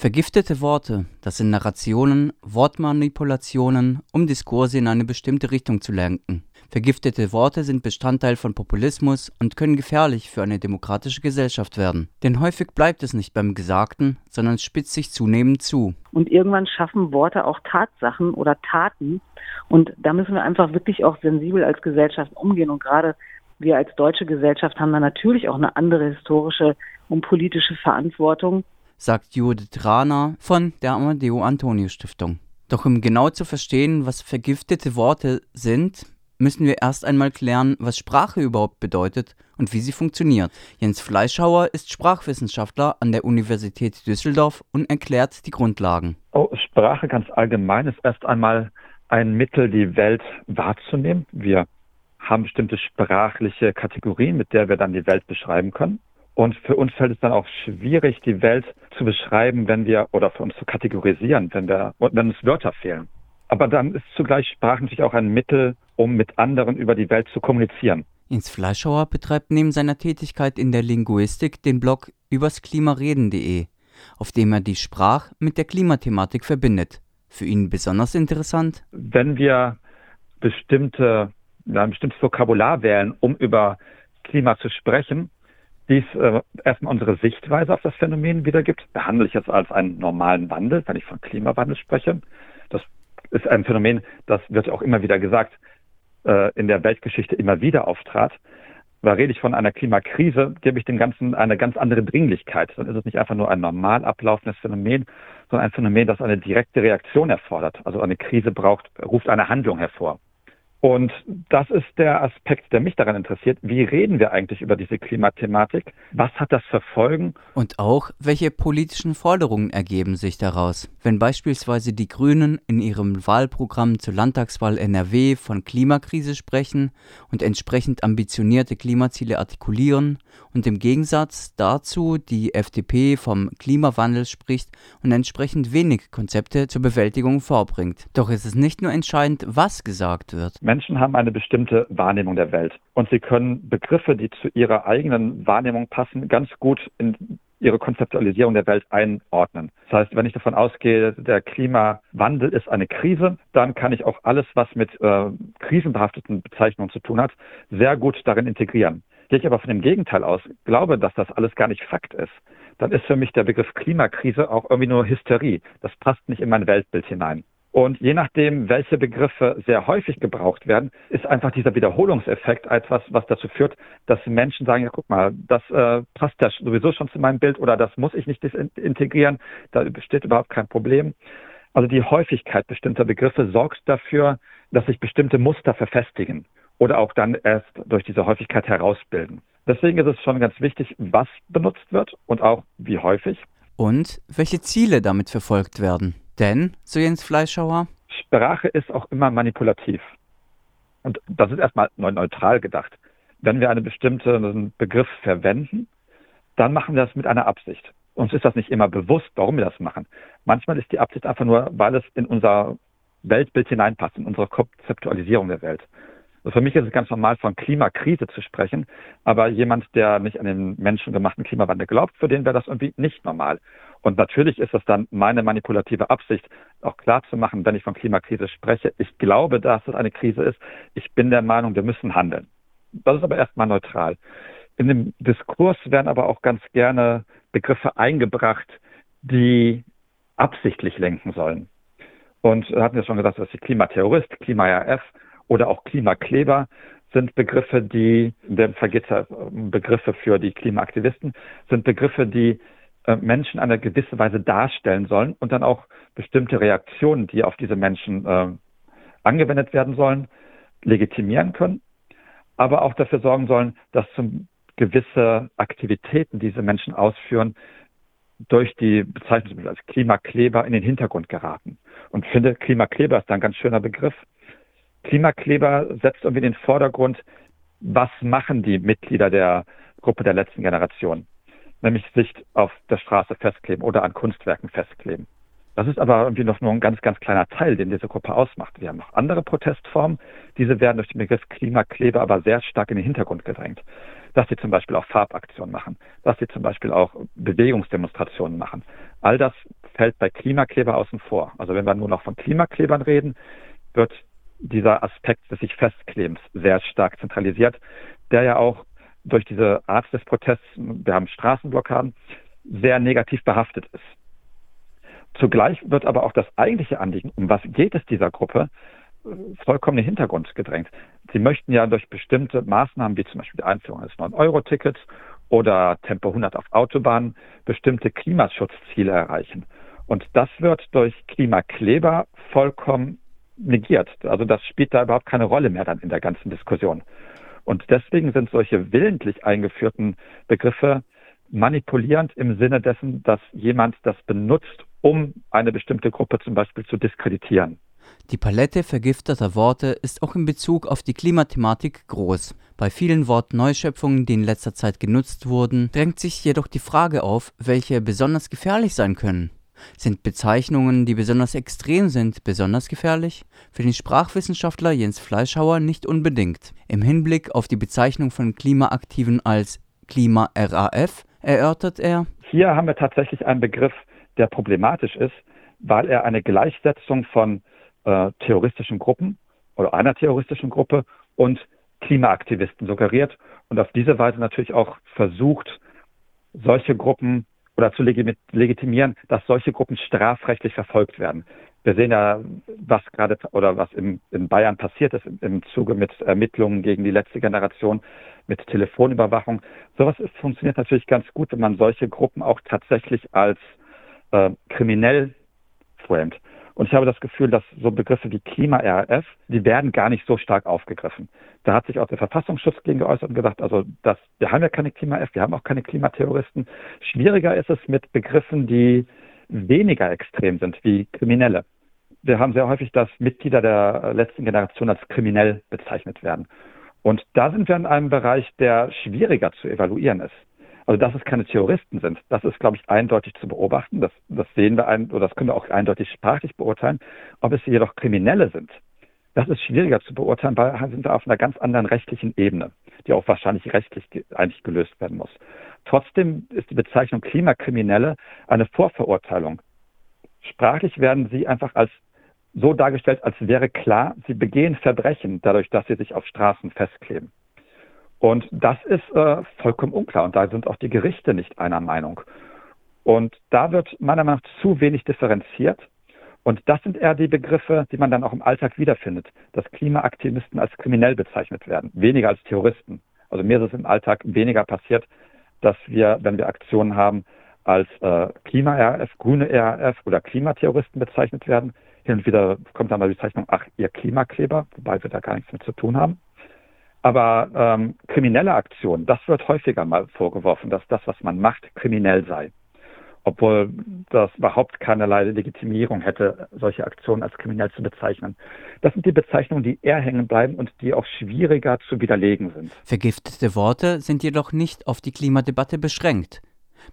Vergiftete Worte, das sind Narrationen, Wortmanipulationen, um Diskurse in eine bestimmte Richtung zu lenken. Vergiftete Worte sind Bestandteil von Populismus und können gefährlich für eine demokratische Gesellschaft werden. Denn häufig bleibt es nicht beim Gesagten, sondern spitzt sich zunehmend zu. Und irgendwann schaffen Worte auch Tatsachen oder Taten. Und da müssen wir einfach wirklich auch sensibel als Gesellschaft umgehen. Und gerade wir als deutsche Gesellschaft haben da natürlich auch eine andere historische und politische Verantwortung. Sagt Judith Rahner von der Amadeo Antonio Stiftung. Doch um genau zu verstehen, was vergiftete Worte sind, müssen wir erst einmal klären, was Sprache überhaupt bedeutet und wie sie funktioniert. Jens Fleischhauer ist Sprachwissenschaftler an der Universität Düsseldorf und erklärt die Grundlagen. Oh, Sprache ganz allgemein ist erst einmal ein Mittel, die Welt wahrzunehmen. Wir haben bestimmte sprachliche Kategorien, mit der wir dann die Welt beschreiben können. Und für uns fällt es dann auch schwierig, die Welt zu beschreiben, wenn wir, oder für uns zu kategorisieren, wenn wir, wenn uns Wörter fehlen. Aber dann ist zugleich Sprache natürlich auch ein Mittel, um mit anderen über die Welt zu kommunizieren. Ins Fleischhauer betreibt neben seiner Tätigkeit in der Linguistik den Blog übersklimareden.de, auf dem er die Sprach mit der Klimathematik verbindet. Für ihn besonders interessant? Wenn wir bestimmte, ein bestimmtes Vokabular wählen, um über Klima zu sprechen, dies äh, erstmal unsere Sichtweise auf das Phänomen wiedergibt, behandle ich es als einen normalen Wandel, wenn ich von Klimawandel spreche. Das ist ein Phänomen, das wird auch immer wieder gesagt, äh, in der Weltgeschichte immer wieder auftrat. Weil rede ich von einer Klimakrise, gebe ich dem Ganzen eine ganz andere Dringlichkeit. Dann ist es nicht einfach nur ein normal ablaufendes Phänomen, sondern ein Phänomen, das eine direkte Reaktion erfordert. Also eine Krise braucht, ruft eine Handlung hervor. Und das ist der Aspekt, der mich daran interessiert. Wie reden wir eigentlich über diese Klimathematik? Was hat das für Folgen? Und auch, welche politischen Forderungen ergeben sich daraus? Wenn beispielsweise die Grünen in ihrem Wahlprogramm zur Landtagswahl NRW von Klimakrise sprechen und entsprechend ambitionierte Klimaziele artikulieren und im Gegensatz dazu die FDP vom Klimawandel spricht und entsprechend wenig Konzepte zur Bewältigung vorbringt. Doch ist es nicht nur entscheidend, was gesagt wird. Menschen haben eine bestimmte Wahrnehmung der Welt und sie können Begriffe, die zu ihrer eigenen Wahrnehmung passen, ganz gut in ihre Konzeptualisierung der Welt einordnen. Das heißt, wenn ich davon ausgehe, der Klimawandel ist eine Krise, dann kann ich auch alles, was mit äh, krisenbehafteten Bezeichnungen zu tun hat, sehr gut darin integrieren. Gehe ich aber von dem Gegenteil aus, glaube, dass das alles gar nicht Fakt ist, dann ist für mich der Begriff Klimakrise auch irgendwie nur Hysterie. Das passt nicht in mein Weltbild hinein. Und je nachdem, welche Begriffe sehr häufig gebraucht werden, ist einfach dieser Wiederholungseffekt etwas, was dazu führt, dass Menschen sagen, ja guck mal, das äh, passt ja sowieso schon zu meinem Bild oder das muss ich nicht integrieren, da besteht überhaupt kein Problem. Also die Häufigkeit bestimmter Begriffe sorgt dafür, dass sich bestimmte Muster verfestigen oder auch dann erst durch diese Häufigkeit herausbilden. Deswegen ist es schon ganz wichtig, was benutzt wird und auch wie häufig. Und welche Ziele damit verfolgt werden. Denn, so Jens Fleischhauer? Sprache ist auch immer manipulativ. Und das ist erstmal neutral gedacht. Wenn wir einen bestimmten Begriff verwenden, dann machen wir das mit einer Absicht. Uns ist das nicht immer bewusst, warum wir das machen. Manchmal ist die Absicht einfach nur, weil es in unser Weltbild hineinpasst, in unsere Konzeptualisierung der Welt. Also für mich ist es ganz normal, von Klimakrise zu sprechen, aber jemand, der nicht an den menschengemachten Klimawandel glaubt, für den wäre das irgendwie nicht normal. Und natürlich ist es dann meine manipulative Absicht, auch klar zu machen, wenn ich von Klimakrise spreche, ich glaube, dass es eine Krise ist. Ich bin der Meinung, wir müssen handeln. Das ist aber erstmal neutral. In dem Diskurs werden aber auch ganz gerne Begriffe eingebracht, die absichtlich lenken sollen. Und hatten wir schon gesagt, dass die Klimaterrorist, Klima-RF oder auch Klimakleber sind Begriffe, die, der Vergitter Begriffe für die Klimaaktivisten, sind Begriffe, die äh, Menschen eine gewisse Weise darstellen sollen und dann auch bestimmte Reaktionen, die auf diese Menschen äh, angewendet werden sollen, legitimieren können, aber auch dafür sorgen sollen, dass zum gewisse Aktivitäten, die diese Menschen ausführen, durch die Bezeichnung als Klimakleber in den Hintergrund geraten. Und finde, Klimakleber ist ein ganz schöner Begriff. Klimakleber setzt irgendwie den Vordergrund, was machen die Mitglieder der Gruppe der letzten Generation? nämlich sich auf der Straße festkleben oder an Kunstwerken festkleben. Das ist aber irgendwie noch nur ein ganz, ganz kleiner Teil, den diese Gruppe ausmacht. Wir haben noch andere Protestformen. Diese werden durch den Begriff Klimakleber aber sehr stark in den Hintergrund gedrängt. Dass sie zum Beispiel auch Farbaktionen machen, dass sie zum Beispiel auch Bewegungsdemonstrationen machen. All das fällt bei Klimakleber außen vor. Also wenn wir nur noch von Klimaklebern reden, wird dieser Aspekt des sich Festklebens sehr stark zentralisiert, der ja auch durch diese Art des Protests, wir haben Straßenblockaden, sehr negativ behaftet ist. Zugleich wird aber auch das eigentliche Anliegen, um was geht es dieser Gruppe, vollkommen in den Hintergrund gedrängt. Sie möchten ja durch bestimmte Maßnahmen, wie zum Beispiel die Einführung des 9-Euro-Tickets oder Tempo 100 auf Autobahnen, bestimmte Klimaschutzziele erreichen. Und das wird durch Klimakleber vollkommen negiert. Also das spielt da überhaupt keine Rolle mehr dann in der ganzen Diskussion. Und deswegen sind solche willentlich eingeführten Begriffe manipulierend im Sinne dessen, dass jemand das benutzt, um eine bestimmte Gruppe zum Beispiel zu diskreditieren. Die Palette vergifteter Worte ist auch in Bezug auf die Klimathematik groß. Bei vielen Wortneuschöpfungen, die in letzter Zeit genutzt wurden, drängt sich jedoch die Frage auf, welche besonders gefährlich sein können. Sind Bezeichnungen, die besonders extrem sind, besonders gefährlich? Für den Sprachwissenschaftler Jens Fleischhauer nicht unbedingt. Im Hinblick auf die Bezeichnung von Klimaaktiven als Klima-RAF erörtert er. Hier haben wir tatsächlich einen Begriff, der problematisch ist, weil er eine Gleichsetzung von äh, terroristischen Gruppen oder einer terroristischen Gruppe und Klimaaktivisten suggeriert und auf diese Weise natürlich auch versucht, solche Gruppen oder zu legitimieren, dass solche Gruppen strafrechtlich verfolgt werden. Wir sehen ja, was gerade oder was in, in Bayern passiert ist im Zuge mit Ermittlungen gegen die letzte Generation, mit Telefonüberwachung. Sowas ist, funktioniert natürlich ganz gut, wenn man solche Gruppen auch tatsächlich als äh, kriminell framed. Und ich habe das Gefühl, dass so Begriffe wie Klima-RAF, die werden gar nicht so stark aufgegriffen. Da hat sich auch der Verfassungsschutz gegen geäußert und gesagt, also das, wir haben ja keine Klima-F, wir haben auch keine Klimaterroristen. Schwieriger ist es mit Begriffen, die weniger extrem sind, wie Kriminelle. Wir haben sehr häufig, dass Mitglieder der letzten Generation als kriminell bezeichnet werden. Und da sind wir in einem Bereich, der schwieriger zu evaluieren ist. Also dass es keine Terroristen sind, das ist, glaube ich, eindeutig zu beobachten. Das, das sehen wir ein, oder das können wir auch eindeutig sprachlich beurteilen. Ob es jedoch Kriminelle sind, das ist schwieriger zu beurteilen, weil sind wir auf einer ganz anderen rechtlichen Ebene, die auch wahrscheinlich rechtlich eigentlich gelöst werden muss. Trotzdem ist die Bezeichnung Klimakriminelle eine Vorverurteilung. Sprachlich werden sie einfach als so dargestellt, als wäre klar, sie begehen Verbrechen dadurch, dass sie sich auf Straßen festkleben. Und das ist äh, vollkommen unklar. Und da sind auch die Gerichte nicht einer Meinung. Und da wird meiner Meinung nach zu wenig differenziert. Und das sind eher die Begriffe, die man dann auch im Alltag wiederfindet, dass Klimaaktivisten als kriminell bezeichnet werden, weniger als Terroristen. Also mir ist es im Alltag weniger passiert, dass wir, wenn wir Aktionen haben, als äh, Klima-RAF, grüne RAF oder Klimaterroristen bezeichnet werden. Hin und wieder kommt dann mal die Bezeichnung, ach, ihr Klimakleber, wobei wir da gar nichts mit zu tun haben. Aber ähm, kriminelle Aktionen, das wird häufiger mal vorgeworfen, dass das, was man macht, kriminell sei. Obwohl das überhaupt keinerlei Legitimierung hätte, solche Aktionen als kriminell zu bezeichnen. Das sind die Bezeichnungen, die eher hängen bleiben und die auch schwieriger zu widerlegen sind. Vergiftete Worte sind jedoch nicht auf die Klimadebatte beschränkt.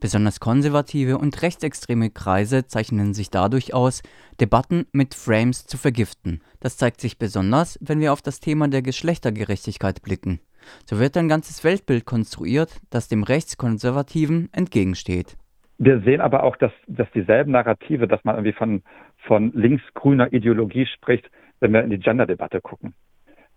Besonders konservative und rechtsextreme Kreise zeichnen sich dadurch aus, Debatten mit Frames zu vergiften. Das zeigt sich besonders, wenn wir auf das Thema der Geschlechtergerechtigkeit blicken. So wird ein ganzes Weltbild konstruiert, das dem Rechtskonservativen entgegensteht. Wir sehen aber auch, dass, dass dieselben Narrative, dass man irgendwie von, von linksgrüner Ideologie spricht, wenn wir in die Gender-Debatte gucken.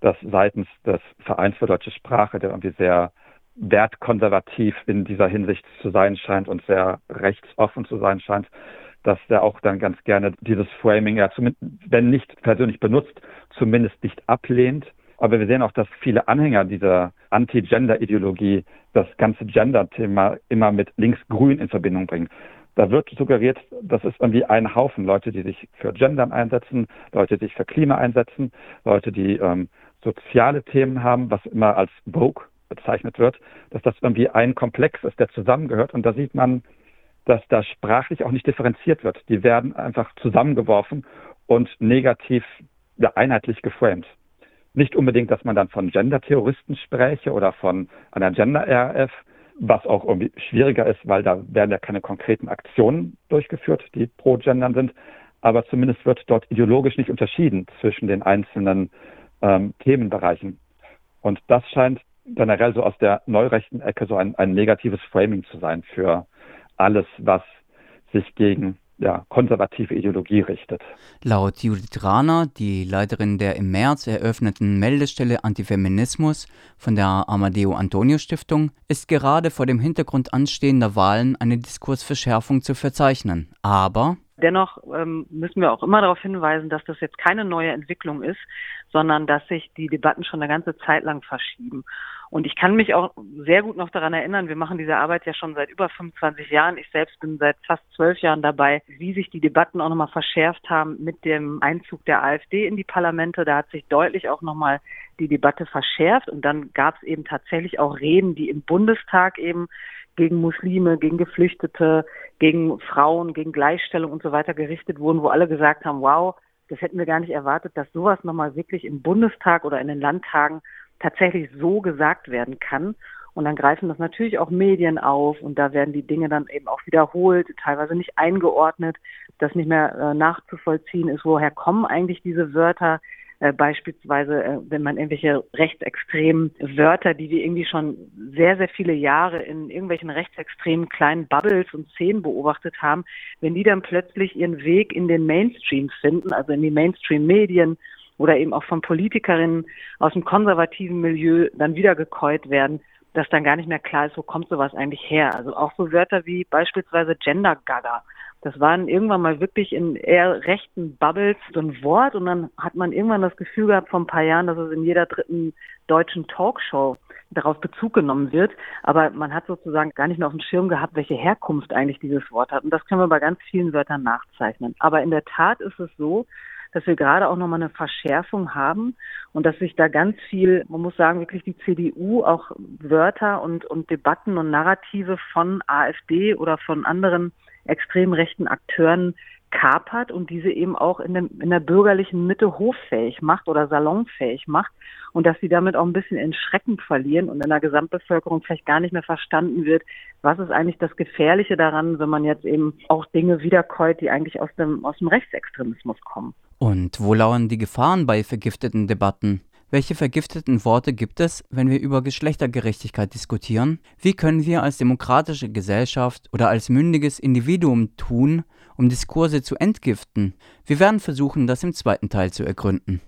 Dass seitens des Vereins für deutsche Sprache, der irgendwie sehr wertkonservativ in dieser Hinsicht zu sein scheint und sehr rechtsoffen zu sein scheint, dass er auch dann ganz gerne dieses Framing, ja, wenn nicht persönlich benutzt, zumindest nicht ablehnt. Aber wir sehen auch, dass viele Anhänger dieser Anti-Gender-Ideologie das ganze Gender-Thema immer mit links-grün in Verbindung bringen. Da wird suggeriert, das ist irgendwie ein Haufen Leute, die sich für Gendern einsetzen, Leute, die sich für Klima einsetzen, Leute, die ähm, soziale Themen haben, was immer als Vogue bezeichnet wird, dass das irgendwie ein Komplex ist, der zusammengehört. Und da sieht man, dass da sprachlich auch nicht differenziert wird. Die werden einfach zusammengeworfen und negativ ja, einheitlich geframed. Nicht unbedingt, dass man dann von Gender-Terroristen spräche oder von einer Gender-RF, was auch irgendwie schwieriger ist, weil da werden ja keine konkreten Aktionen durchgeführt, die pro Gendern sind. Aber zumindest wird dort ideologisch nicht unterschieden zwischen den einzelnen ähm, Themenbereichen. Und das scheint generell so aus der neurechten Ecke so ein, ein negatives Framing zu sein für alles, was sich gegen ja, konservative Ideologie richtet. Laut Judith Rahner, die Leiterin der im März eröffneten Meldestelle Antifeminismus von der Amadeo Antonio Stiftung, ist gerade vor dem Hintergrund anstehender Wahlen eine Diskursverschärfung zu verzeichnen. Aber Dennoch ähm, müssen wir auch immer darauf hinweisen, dass das jetzt keine neue Entwicklung ist, sondern dass sich die Debatten schon eine ganze Zeit lang verschieben. Und ich kann mich auch sehr gut noch daran erinnern, wir machen diese Arbeit ja schon seit über 25 Jahren. Ich selbst bin seit fast zwölf Jahren dabei, wie sich die Debatten auch nochmal verschärft haben mit dem Einzug der AfD in die Parlamente. Da hat sich deutlich auch nochmal die Debatte verschärft und dann gab es eben tatsächlich auch Reden, die im Bundestag eben gegen Muslime, gegen Geflüchtete, gegen Frauen, gegen Gleichstellung und so weiter gerichtet wurden, wo alle gesagt haben, wow, das hätten wir gar nicht erwartet, dass sowas nochmal wirklich im Bundestag oder in den Landtagen tatsächlich so gesagt werden kann. Und dann greifen das natürlich auch Medien auf und da werden die Dinge dann eben auch wiederholt, teilweise nicht eingeordnet, dass nicht mehr äh, nachzuvollziehen ist, woher kommen eigentlich diese Wörter. Äh, beispielsweise, äh, wenn man irgendwelche rechtsextremen Wörter, die wir irgendwie schon sehr, sehr viele Jahre in irgendwelchen rechtsextremen kleinen Bubbles und Szenen beobachtet haben, wenn die dann plötzlich ihren Weg in den Mainstream finden, also in die Mainstream-Medien oder eben auch von Politikerinnen aus dem konservativen Milieu dann wieder gekäut werden, dass dann gar nicht mehr klar ist, wo kommt sowas eigentlich her. Also auch so Wörter wie beispielsweise Gender Gaga. Das waren irgendwann mal wirklich in eher rechten Bubbles so ein Wort und dann hat man irgendwann das Gefühl gehabt vor ein paar Jahren, dass es in jeder dritten deutschen Talkshow darauf Bezug genommen wird. Aber man hat sozusagen gar nicht mehr auf dem Schirm gehabt, welche Herkunft eigentlich dieses Wort hat. Und das können wir bei ganz vielen Wörtern nachzeichnen. Aber in der Tat ist es so, dass wir gerade auch nochmal eine Verschärfung haben und dass sich da ganz viel, man muss sagen, wirklich die CDU auch Wörter und, und Debatten und Narrative von AfD oder von anderen extrem rechten Akteuren kapert und diese eben auch in, dem, in der bürgerlichen Mitte hoffähig macht oder salonfähig macht und dass sie damit auch ein bisschen in Schrecken verlieren und in der Gesamtbevölkerung vielleicht gar nicht mehr verstanden wird, was ist eigentlich das Gefährliche daran, wenn man jetzt eben auch Dinge wiederkäut, die eigentlich aus dem, aus dem Rechtsextremismus kommen. Und wo lauern die Gefahren bei vergifteten Debatten? Welche vergifteten Worte gibt es, wenn wir über Geschlechtergerechtigkeit diskutieren? Wie können wir als demokratische Gesellschaft oder als mündiges Individuum tun, um Diskurse zu entgiften? Wir werden versuchen, das im zweiten Teil zu ergründen.